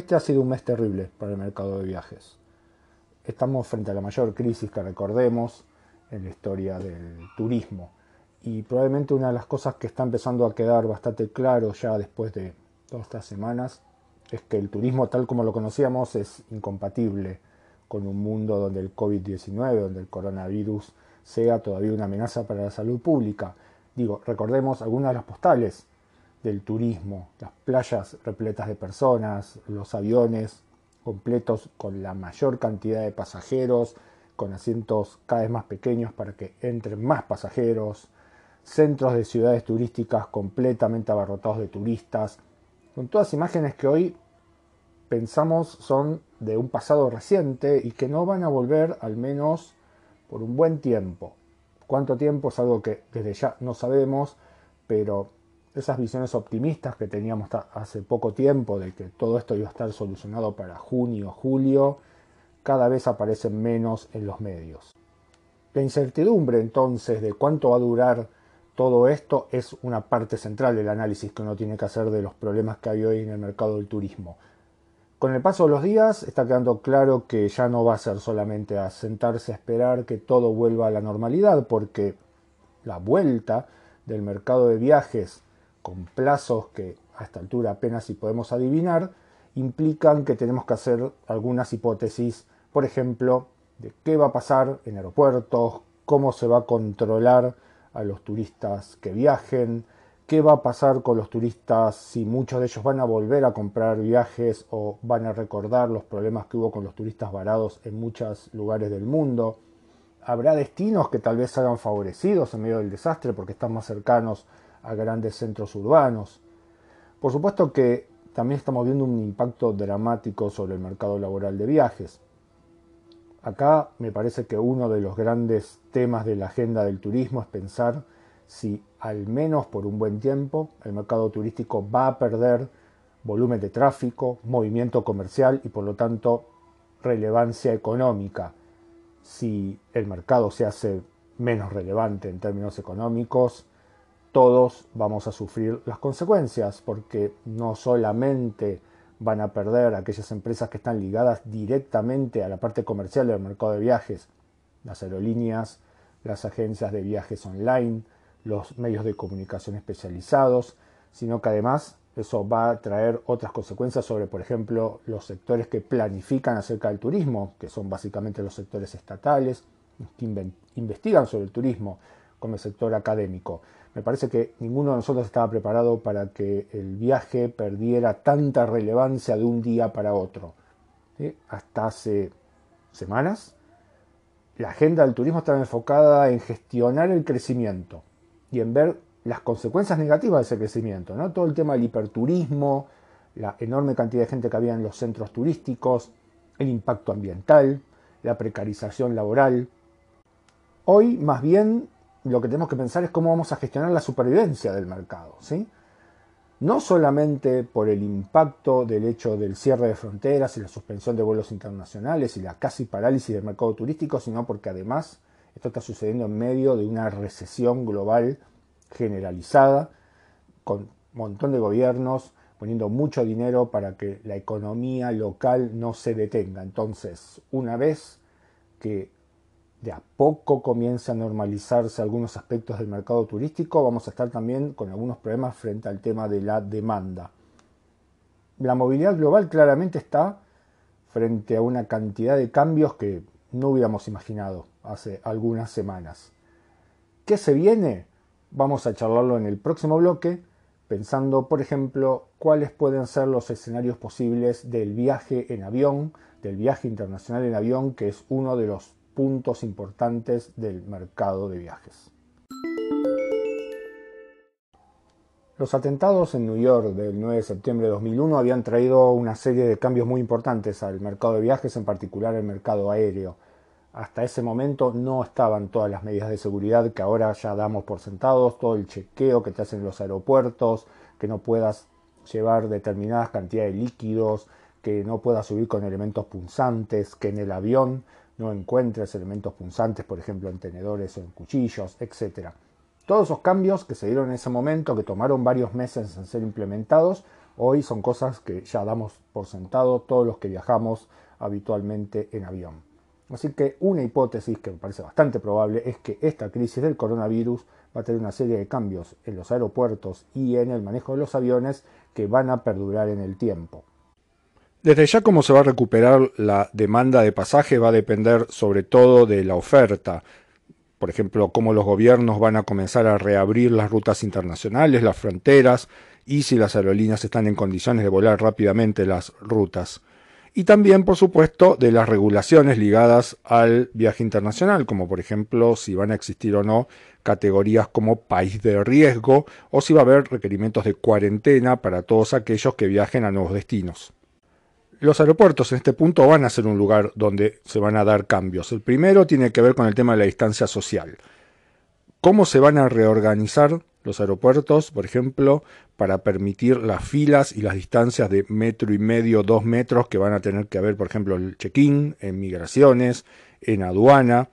este ha sido un mes terrible para el mercado de viajes. Estamos frente a la mayor crisis que recordemos en la historia del turismo y probablemente una de las cosas que está empezando a quedar bastante claro ya después de todas estas semanas es que el turismo tal como lo conocíamos es incompatible con un mundo donde el COVID-19, donde el coronavirus sea todavía una amenaza para la salud pública. Digo, recordemos algunas de las postales del turismo, las playas repletas de personas, los aviones completos con la mayor cantidad de pasajeros, con asientos cada vez más pequeños para que entren más pasajeros, centros de ciudades turísticas completamente abarrotados de turistas, con todas imágenes que hoy pensamos son de un pasado reciente y que no van a volver al menos por un buen tiempo. ¿Cuánto tiempo? Es algo que desde ya no sabemos, pero esas visiones optimistas que teníamos hace poco tiempo de que todo esto iba a estar solucionado para junio, julio, cada vez aparecen menos en los medios. La incertidumbre entonces de cuánto va a durar todo esto es una parte central del análisis que uno tiene que hacer de los problemas que hay hoy en el mercado del turismo. Con el paso de los días está quedando claro que ya no va a ser solamente a sentarse a esperar que todo vuelva a la normalidad, porque la vuelta del mercado de viajes con plazos que a esta altura apenas si podemos adivinar, implican que tenemos que hacer algunas hipótesis, por ejemplo, de qué va a pasar en aeropuertos, cómo se va a controlar a los turistas que viajen, qué va a pasar con los turistas si muchos de ellos van a volver a comprar viajes o van a recordar los problemas que hubo con los turistas varados en muchos lugares del mundo. Habrá destinos que tal vez hagan favorecidos en medio del desastre porque están más cercanos a grandes centros urbanos. Por supuesto que también estamos viendo un impacto dramático sobre el mercado laboral de viajes. Acá me parece que uno de los grandes temas de la agenda del turismo es pensar si al menos por un buen tiempo el mercado turístico va a perder volumen de tráfico, movimiento comercial y por lo tanto relevancia económica. Si el mercado se hace menos relevante en términos económicos, todos vamos a sufrir las consecuencias porque no solamente van a perder aquellas empresas que están ligadas directamente a la parte comercial del mercado de viajes, las aerolíneas, las agencias de viajes online, los medios de comunicación especializados, sino que además eso va a traer otras consecuencias sobre, por ejemplo, los sectores que planifican acerca del turismo, que son básicamente los sectores estatales, que investigan sobre el turismo, como el sector académico. Me parece que ninguno de nosotros estaba preparado para que el viaje perdiera tanta relevancia de un día para otro. Hasta hace semanas, la agenda del turismo estaba enfocada en gestionar el crecimiento y en ver las consecuencias negativas de ese crecimiento, ¿no? Todo el tema del hiperturismo, la enorme cantidad de gente que había en los centros turísticos, el impacto ambiental, la precarización laboral. Hoy, más bien, lo que tenemos que pensar es cómo vamos a gestionar la supervivencia del mercado, ¿sí? No solamente por el impacto del hecho del cierre de fronteras y la suspensión de vuelos internacionales y la casi parálisis del mercado turístico, sino porque además esto está sucediendo en medio de una recesión global generalizada, con un montón de gobiernos poniendo mucho dinero para que la economía local no se detenga. Entonces, una vez que de a poco comienza a normalizarse algunos aspectos del mercado turístico, vamos a estar también con algunos problemas frente al tema de la demanda. La movilidad global claramente está frente a una cantidad de cambios que no hubiéramos imaginado hace algunas semanas. ¿Qué se viene? Vamos a charlarlo en el próximo bloque, pensando, por ejemplo, cuáles pueden ser los escenarios posibles del viaje en avión, del viaje internacional en avión, que es uno de los puntos importantes del mercado de viajes. Los atentados en New York del 9 de septiembre de 2001 habían traído una serie de cambios muy importantes al mercado de viajes, en particular el mercado aéreo. Hasta ese momento no estaban todas las medidas de seguridad que ahora ya damos por sentados, todo el chequeo que te hacen en los aeropuertos, que no puedas llevar determinadas cantidades de líquidos, que no puedas subir con elementos punzantes, que en el avión no encuentres elementos punzantes, por ejemplo, en tenedores o en cuchillos, etc. Todos esos cambios que se dieron en ese momento, que tomaron varios meses en ser implementados, hoy son cosas que ya damos por sentado todos los que viajamos habitualmente en avión. Así que una hipótesis que me parece bastante probable es que esta crisis del coronavirus va a tener una serie de cambios en los aeropuertos y en el manejo de los aviones que van a perdurar en el tiempo. Desde ya cómo se va a recuperar la demanda de pasaje va a depender sobre todo de la oferta. Por ejemplo, cómo los gobiernos van a comenzar a reabrir las rutas internacionales, las fronteras, y si las aerolíneas están en condiciones de volar rápidamente las rutas. Y también, por supuesto, de las regulaciones ligadas al viaje internacional, como por ejemplo si van a existir o no categorías como país de riesgo o si va a haber requerimientos de cuarentena para todos aquellos que viajen a nuevos destinos. Los aeropuertos en este punto van a ser un lugar donde se van a dar cambios. El primero tiene que ver con el tema de la distancia social. ¿Cómo se van a reorganizar los aeropuertos, por ejemplo, para permitir las filas y las distancias de metro y medio, dos metros que van a tener que haber, por ejemplo, el check-in, en migraciones, en aduana?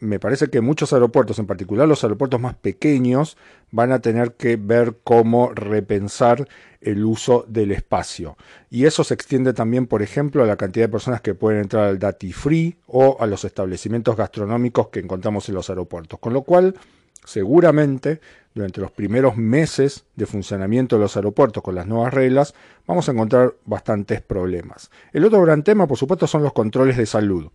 Me parece que muchos aeropuertos, en particular los aeropuertos más pequeños, van a tener que ver cómo repensar el uso del espacio. Y eso se extiende también, por ejemplo, a la cantidad de personas que pueden entrar al Dati Free o a los establecimientos gastronómicos que encontramos en los aeropuertos. Con lo cual, seguramente, durante los primeros meses de funcionamiento de los aeropuertos con las nuevas reglas, vamos a encontrar bastantes problemas. El otro gran tema, por supuesto, son los controles de salud.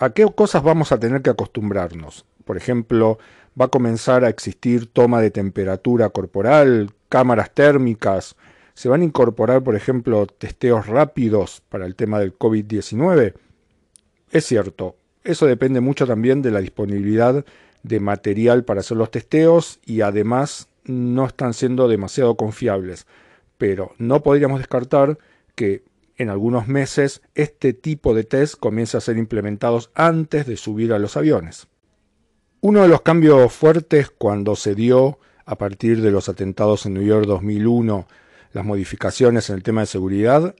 ¿A qué cosas vamos a tener que acostumbrarnos? Por ejemplo, va a comenzar a existir toma de temperatura corporal, cámaras térmicas, se van a incorporar, por ejemplo, testeos rápidos para el tema del COVID-19. Es cierto, eso depende mucho también de la disponibilidad de material para hacer los testeos y además no están siendo demasiado confiables. Pero no podríamos descartar que en algunos meses este tipo de test comienza a ser implementados antes de subir a los aviones. Uno de los cambios fuertes cuando se dio a partir de los atentados en New York 2001 las modificaciones en el tema de seguridad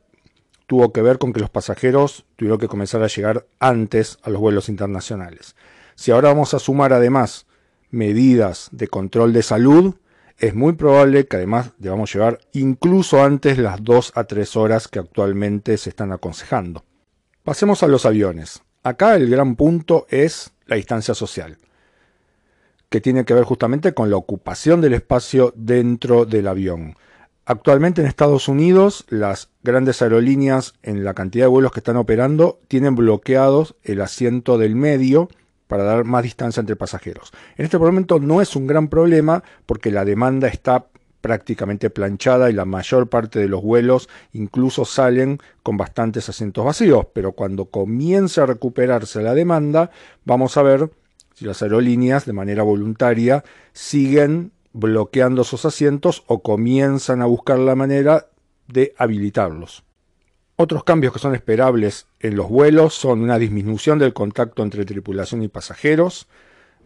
tuvo que ver con que los pasajeros tuvieron que comenzar a llegar antes a los vuelos internacionales. Si ahora vamos a sumar además medidas de control de salud, es muy probable que además debamos llevar incluso antes las 2 a 3 horas que actualmente se están aconsejando. Pasemos a los aviones. Acá el gran punto es la distancia social, que tiene que ver justamente con la ocupación del espacio dentro del avión. Actualmente en Estados Unidos las grandes aerolíneas en la cantidad de vuelos que están operando tienen bloqueados el asiento del medio para dar más distancia entre pasajeros. En este momento no es un gran problema porque la demanda está prácticamente planchada y la mayor parte de los vuelos incluso salen con bastantes asientos vacíos, pero cuando comience a recuperarse la demanda, vamos a ver si las aerolíneas de manera voluntaria siguen bloqueando esos asientos o comienzan a buscar la manera de habilitarlos. Otros cambios que son esperables en los vuelos son una disminución del contacto entre tripulación y pasajeros.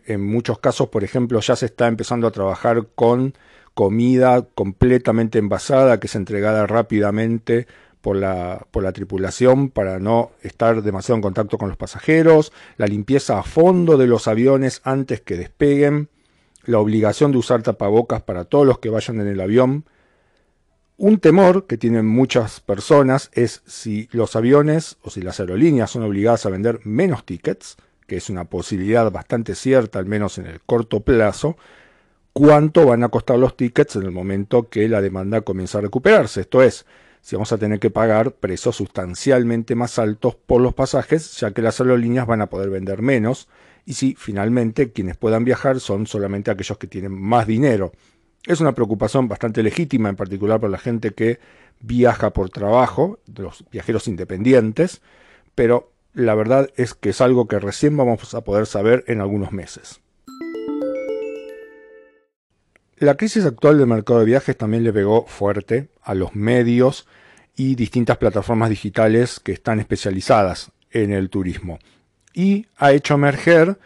En muchos casos, por ejemplo, ya se está empezando a trabajar con comida completamente envasada que es entregada rápidamente por la, por la tripulación para no estar demasiado en contacto con los pasajeros, la limpieza a fondo de los aviones antes que despeguen, la obligación de usar tapabocas para todos los que vayan en el avión, un temor que tienen muchas personas es si los aviones o si las aerolíneas son obligadas a vender menos tickets, que es una posibilidad bastante cierta, al menos en el corto plazo, cuánto van a costar los tickets en el momento que la demanda comienza a recuperarse. Esto es, si vamos a tener que pagar precios sustancialmente más altos por los pasajes, ya que las aerolíneas van a poder vender menos, y si finalmente quienes puedan viajar son solamente aquellos que tienen más dinero. Es una preocupación bastante legítima, en particular por la gente que viaja por trabajo, los viajeros independientes, pero la verdad es que es algo que recién vamos a poder saber en algunos meses. La crisis actual del mercado de viajes también le pegó fuerte a los medios y distintas plataformas digitales que están especializadas en el turismo y ha hecho emerger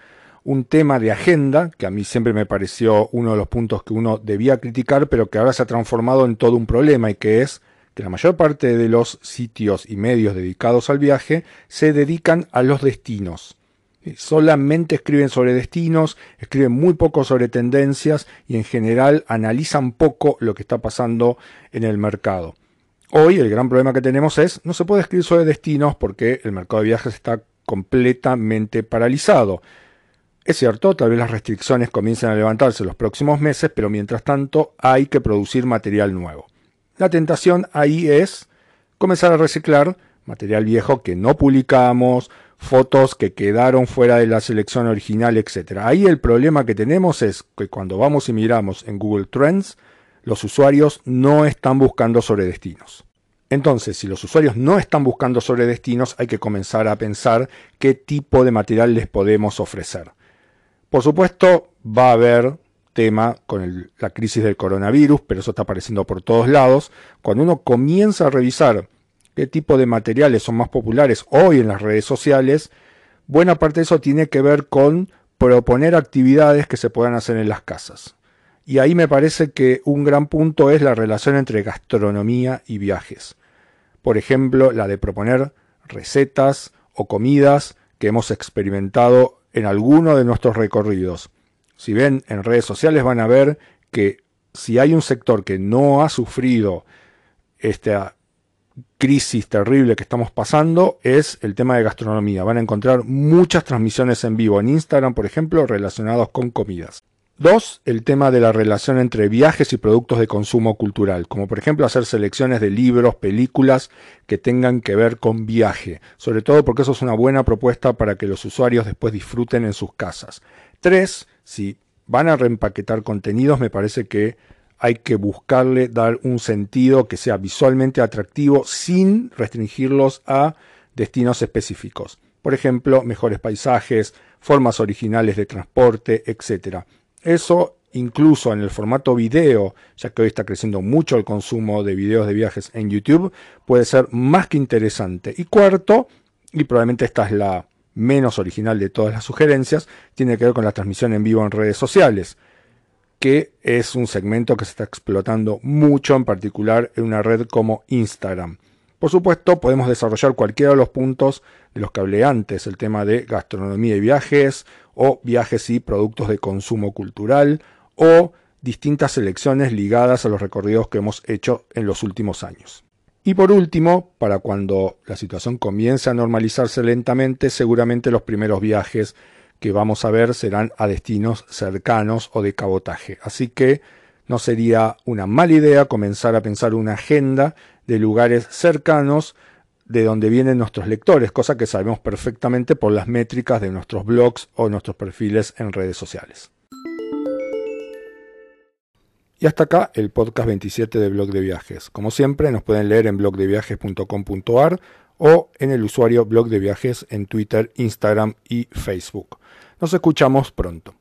un tema de agenda, que a mí siempre me pareció uno de los puntos que uno debía criticar, pero que ahora se ha transformado en todo un problema y que es que la mayor parte de los sitios y medios dedicados al viaje se dedican a los destinos. Solamente escriben sobre destinos, escriben muy poco sobre tendencias y en general analizan poco lo que está pasando en el mercado. Hoy el gran problema que tenemos es no se puede escribir sobre destinos porque el mercado de viajes está completamente paralizado. Es cierto, tal vez las restricciones comiencen a levantarse los próximos meses, pero mientras tanto hay que producir material nuevo. La tentación ahí es comenzar a reciclar material viejo que no publicamos, fotos que quedaron fuera de la selección original, etc. Ahí el problema que tenemos es que cuando vamos y miramos en Google Trends, los usuarios no están buscando sobre destinos. Entonces, si los usuarios no están buscando sobre destinos, hay que comenzar a pensar qué tipo de material les podemos ofrecer. Por supuesto, va a haber tema con la crisis del coronavirus, pero eso está apareciendo por todos lados. Cuando uno comienza a revisar qué tipo de materiales son más populares hoy en las redes sociales, buena parte de eso tiene que ver con proponer actividades que se puedan hacer en las casas. Y ahí me parece que un gran punto es la relación entre gastronomía y viajes. Por ejemplo, la de proponer recetas o comidas que hemos experimentado en alguno de nuestros recorridos. Si ven en redes sociales van a ver que si hay un sector que no ha sufrido esta crisis terrible que estamos pasando es el tema de gastronomía. Van a encontrar muchas transmisiones en vivo en Instagram, por ejemplo, relacionados con comidas. Dos, el tema de la relación entre viajes y productos de consumo cultural, como por ejemplo hacer selecciones de libros, películas que tengan que ver con viaje, sobre todo porque eso es una buena propuesta para que los usuarios después disfruten en sus casas. Tres, si van a reempaquetar contenidos, me parece que hay que buscarle dar un sentido que sea visualmente atractivo sin restringirlos a destinos específicos. Por ejemplo, mejores paisajes, formas originales de transporte, etc. Eso incluso en el formato video, ya que hoy está creciendo mucho el consumo de videos de viajes en YouTube, puede ser más que interesante. Y cuarto, y probablemente esta es la menos original de todas las sugerencias, tiene que ver con la transmisión en vivo en redes sociales que es un segmento que se está explotando mucho, en particular en una red como Instagram. Por supuesto, podemos desarrollar cualquiera de los puntos de los que hablé antes, el tema de gastronomía y viajes, o viajes y productos de consumo cultural, o distintas selecciones ligadas a los recorridos que hemos hecho en los últimos años. Y por último, para cuando la situación comience a normalizarse lentamente, seguramente los primeros viajes que vamos a ver serán a destinos cercanos o de cabotaje. Así que no sería una mala idea comenzar a pensar una agenda de lugares cercanos de donde vienen nuestros lectores, cosa que sabemos perfectamente por las métricas de nuestros blogs o nuestros perfiles en redes sociales. Y hasta acá el podcast 27 de Blog de Viajes. Como siempre, nos pueden leer en blogdeviajes.com.ar o en el usuario Blog de Viajes en Twitter, Instagram y Facebook. Nos escuchamos pronto.